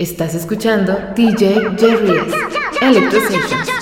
Estás escuchando DJ Jerry S. Electro Sessions.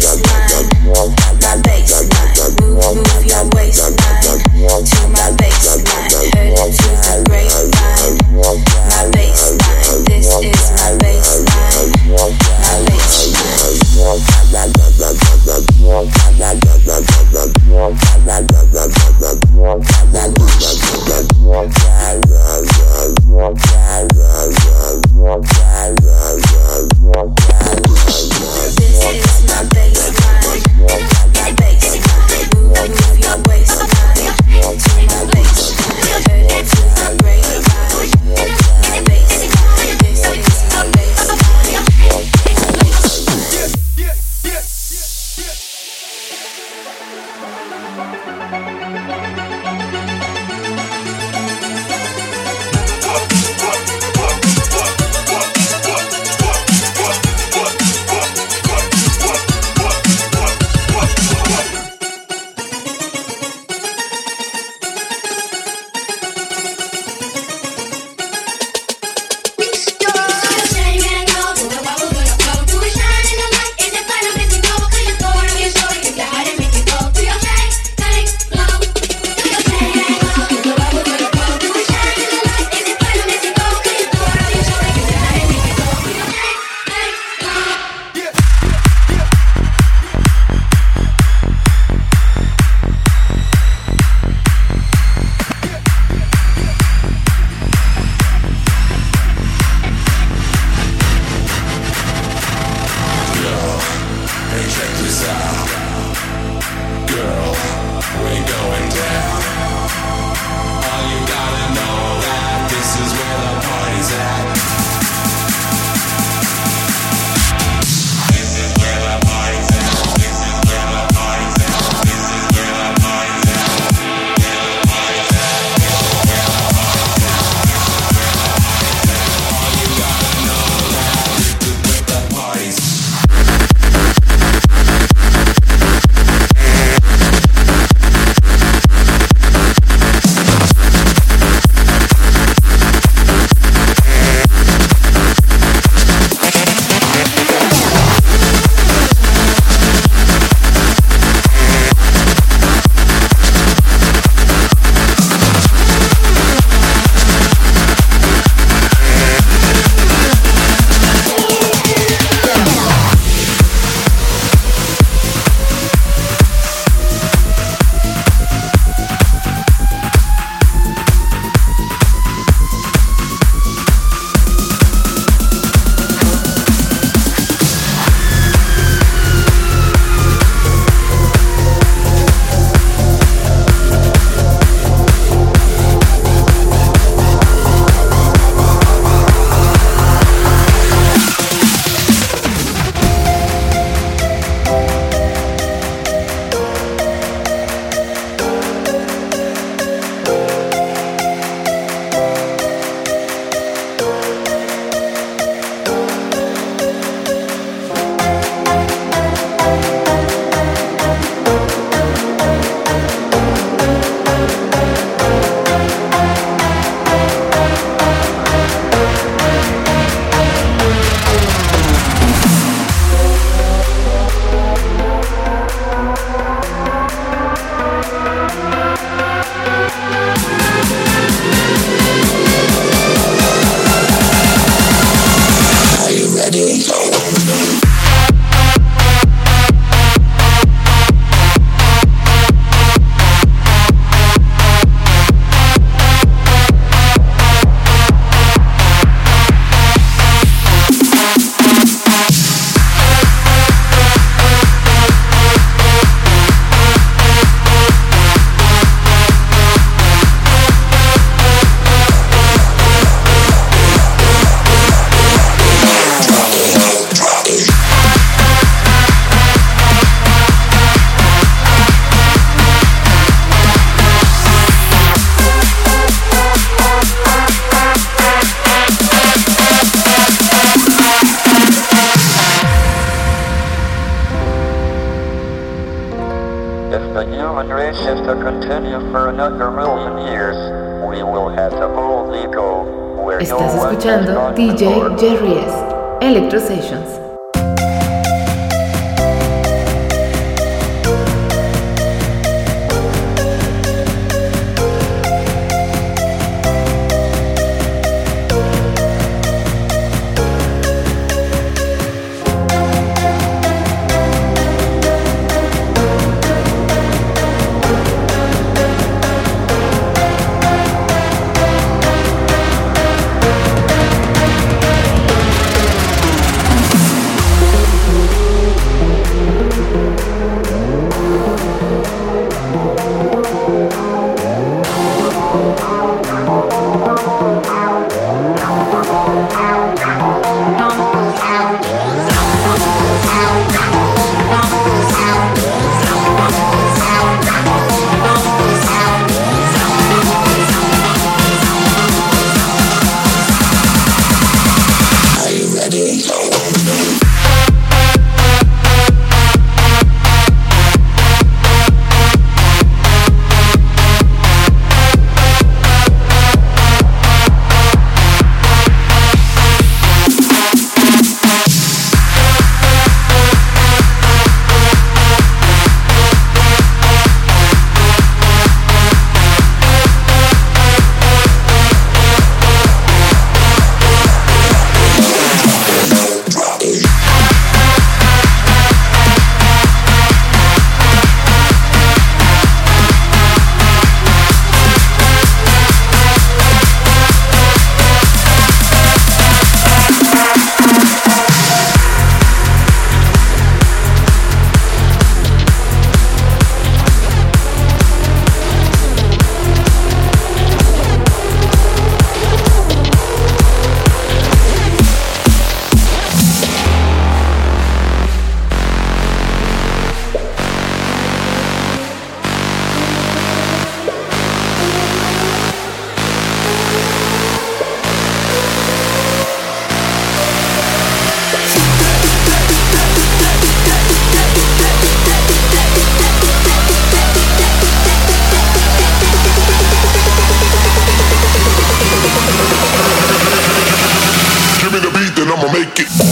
Got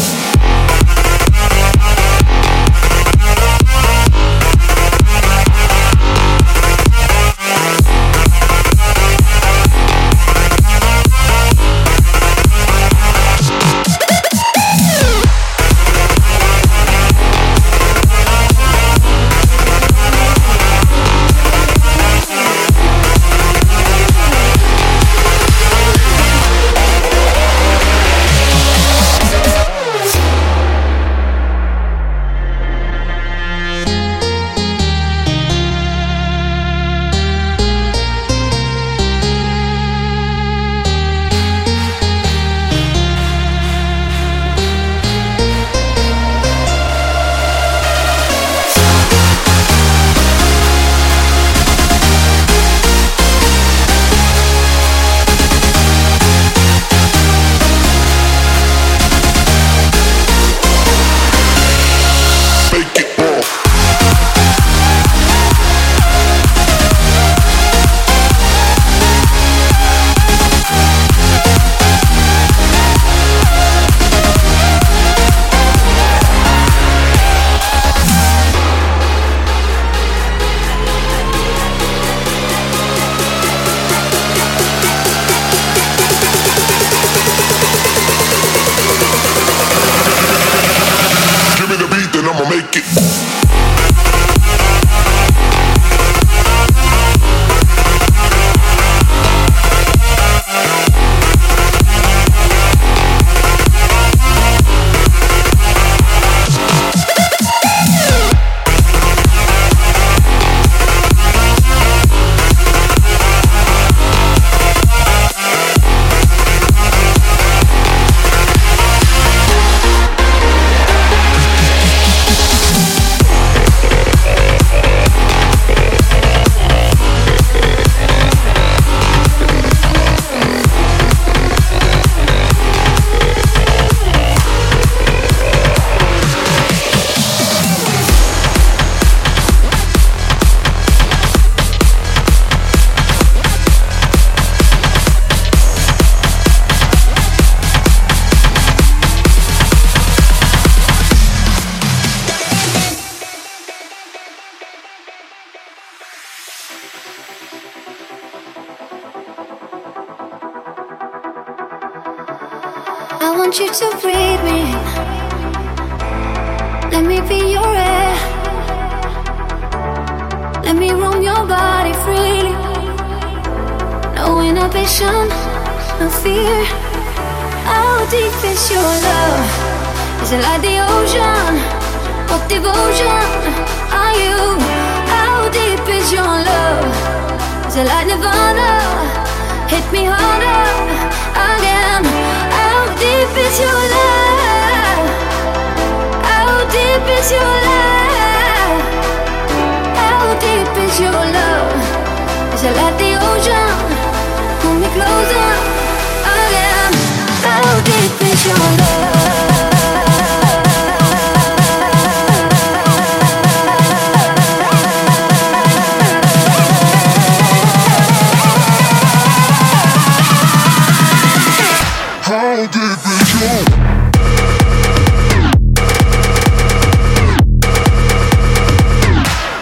Peace.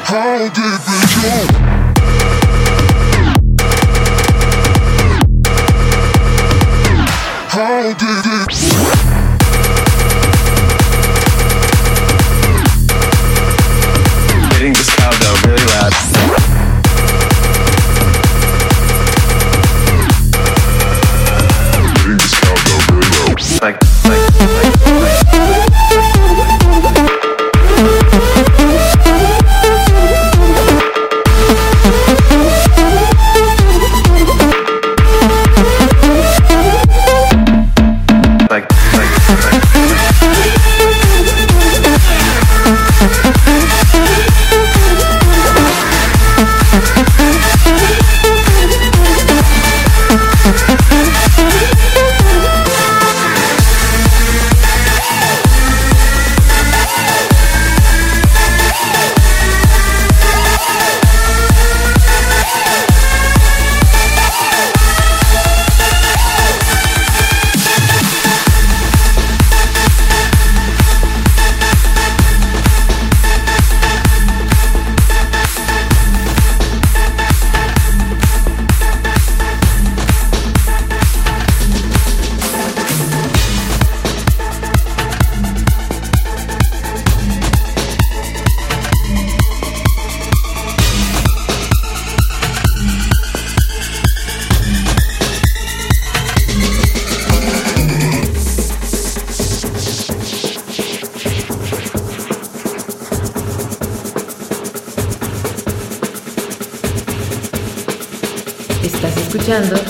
How deep is your?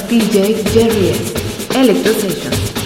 DJ Jerry S. Electro Sessions.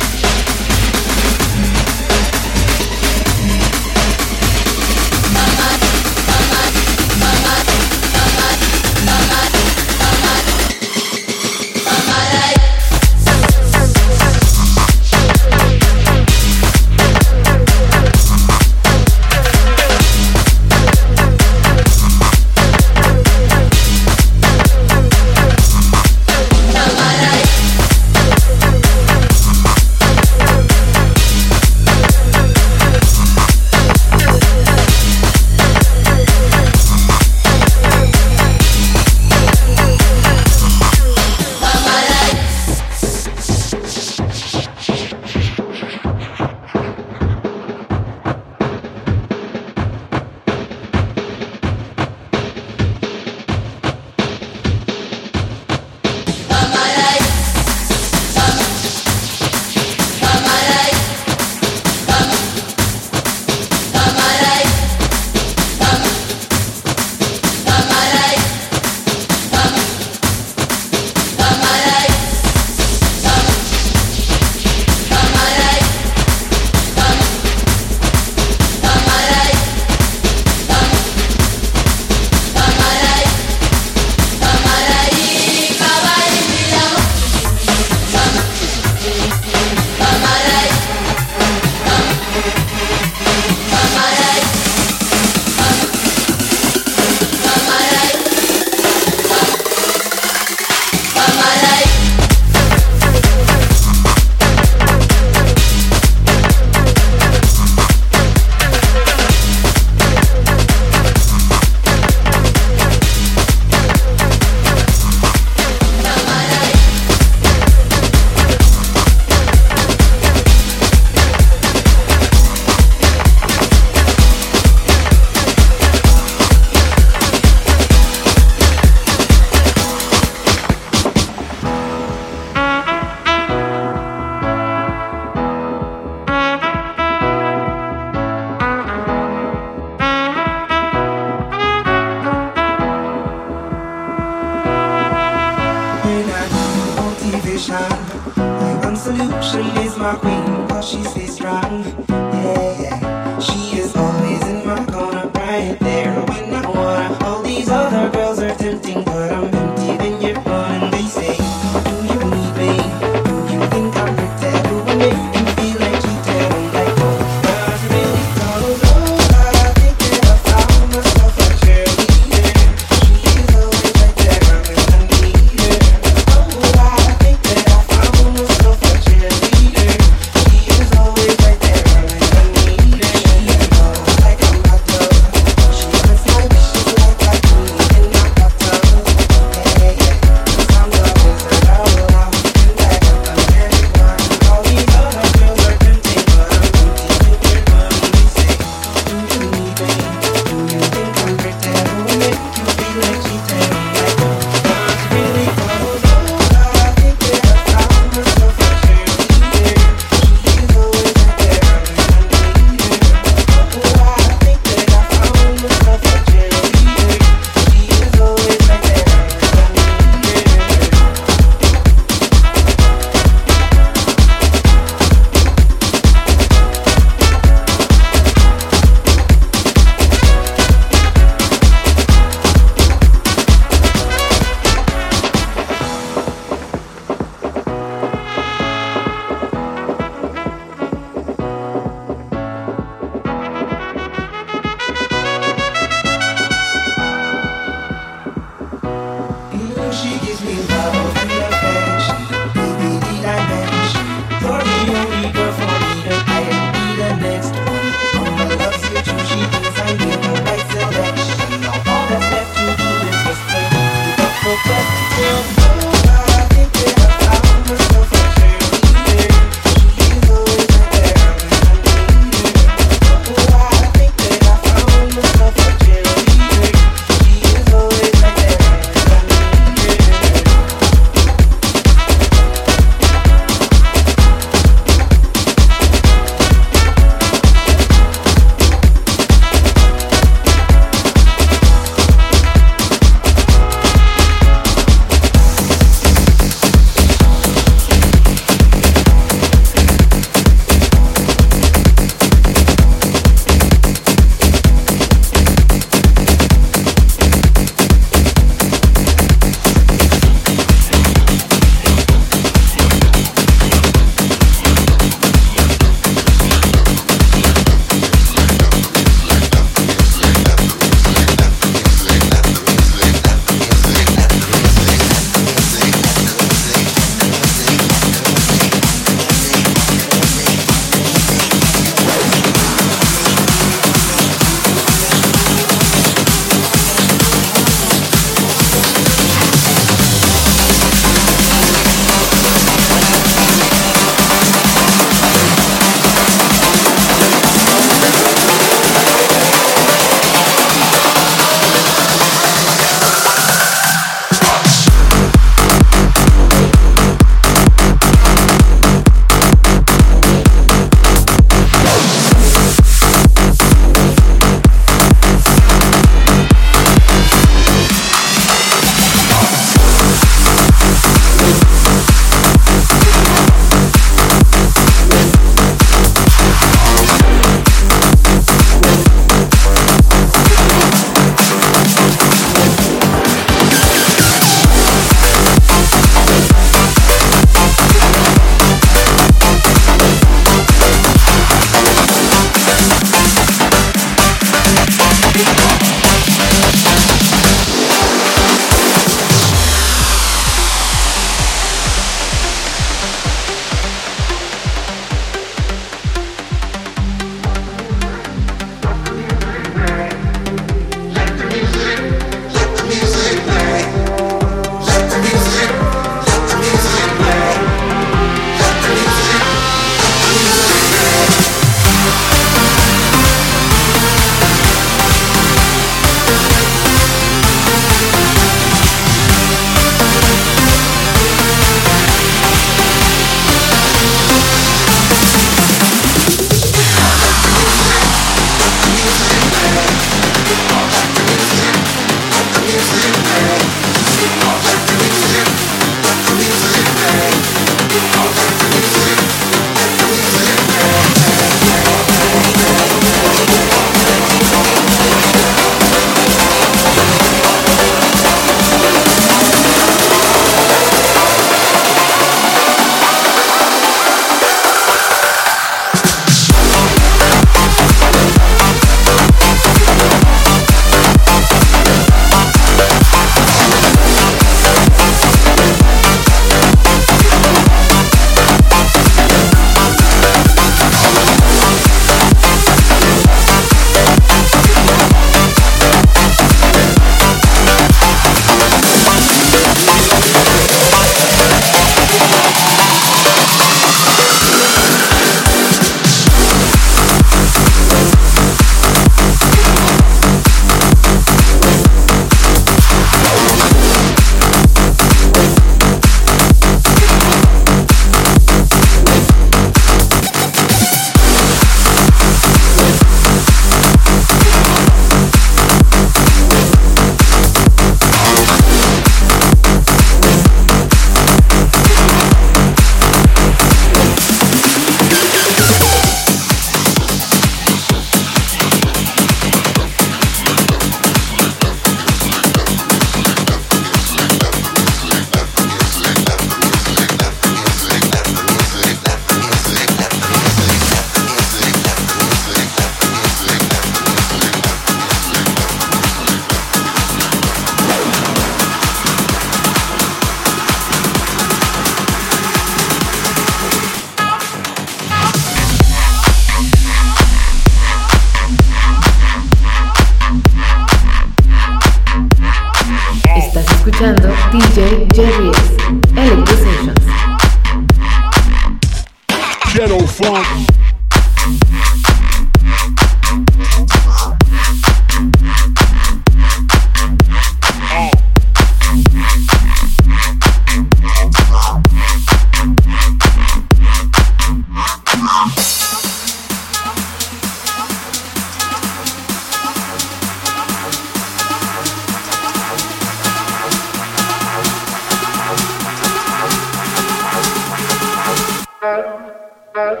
Thank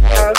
you.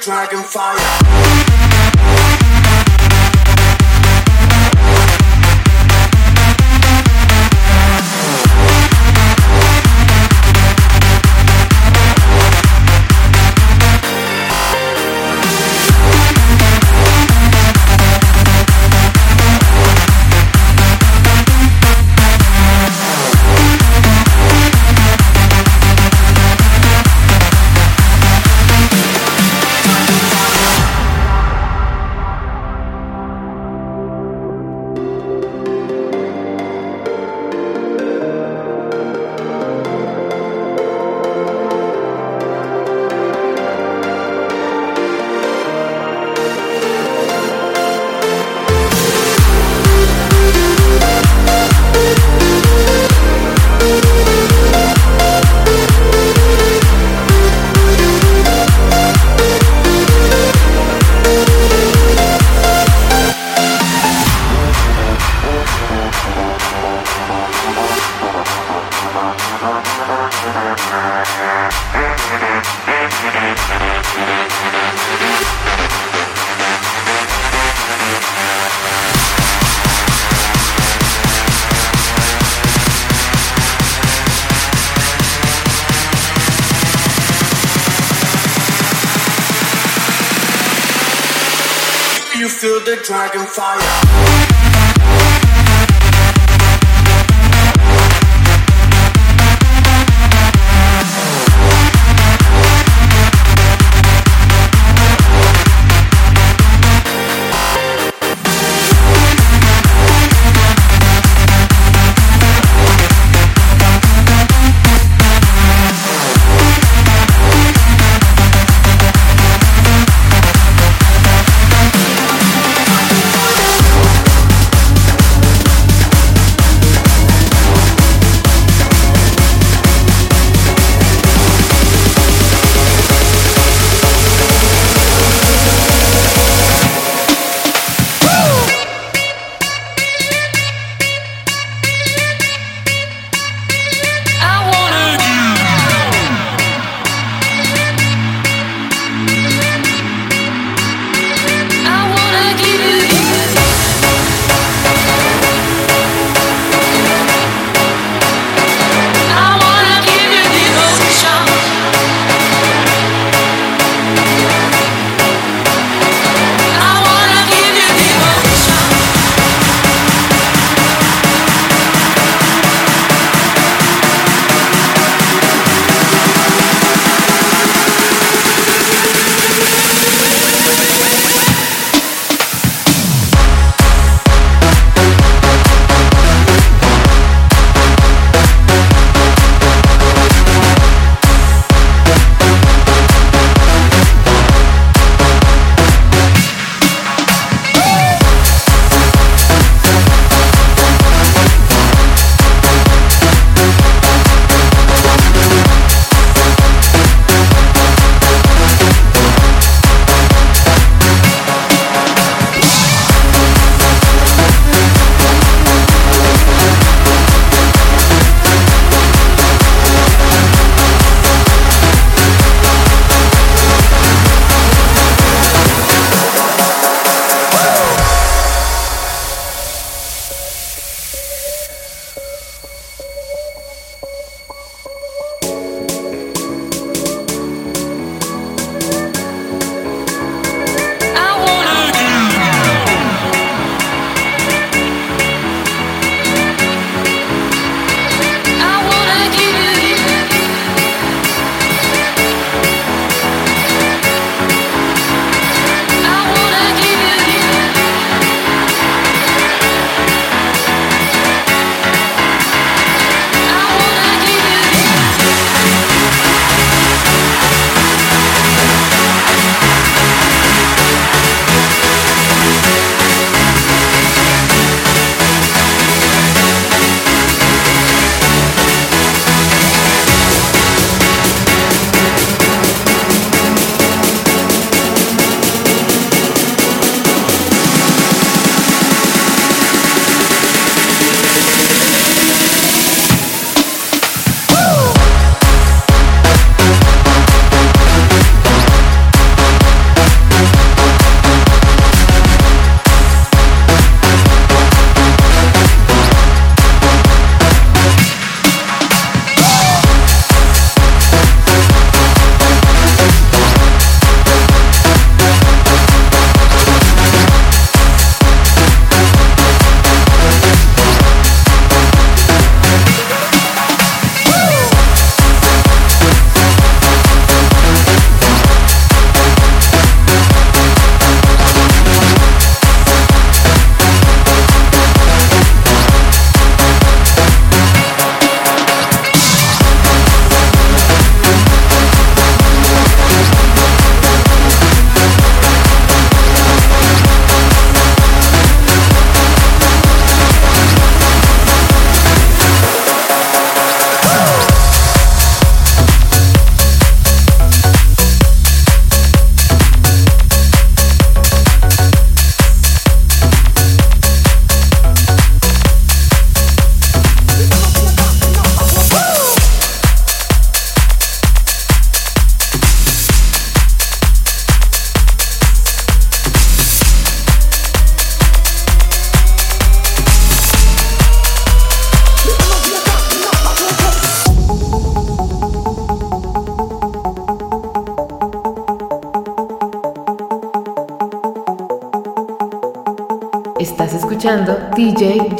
dragon fire.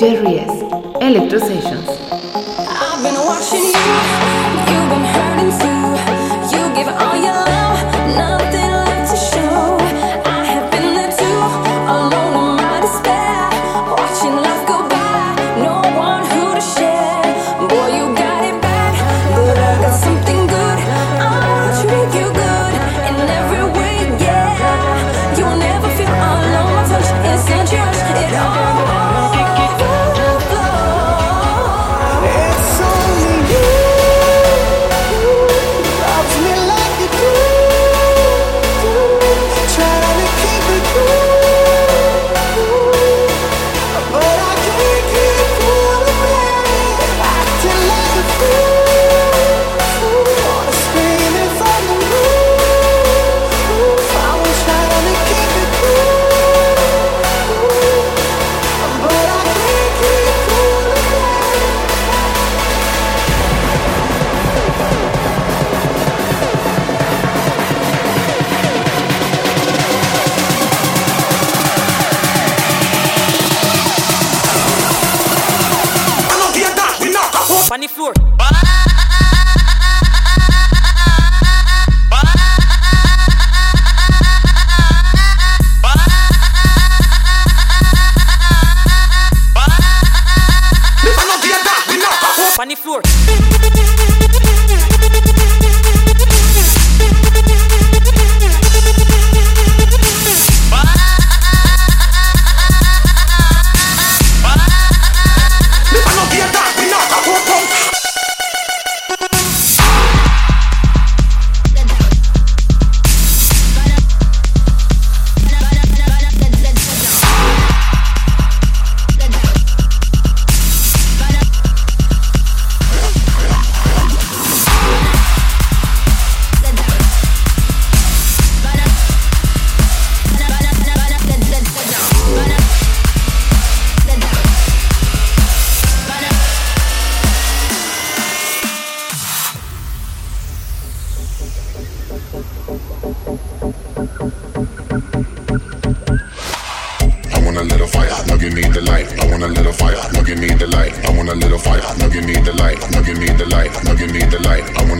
DJ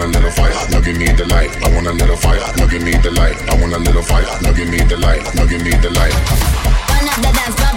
want a little fire. Now give me the light. I want a little fire. Now give me the light. I want a little fire. Now give me the light. Now give me the light. One of the dance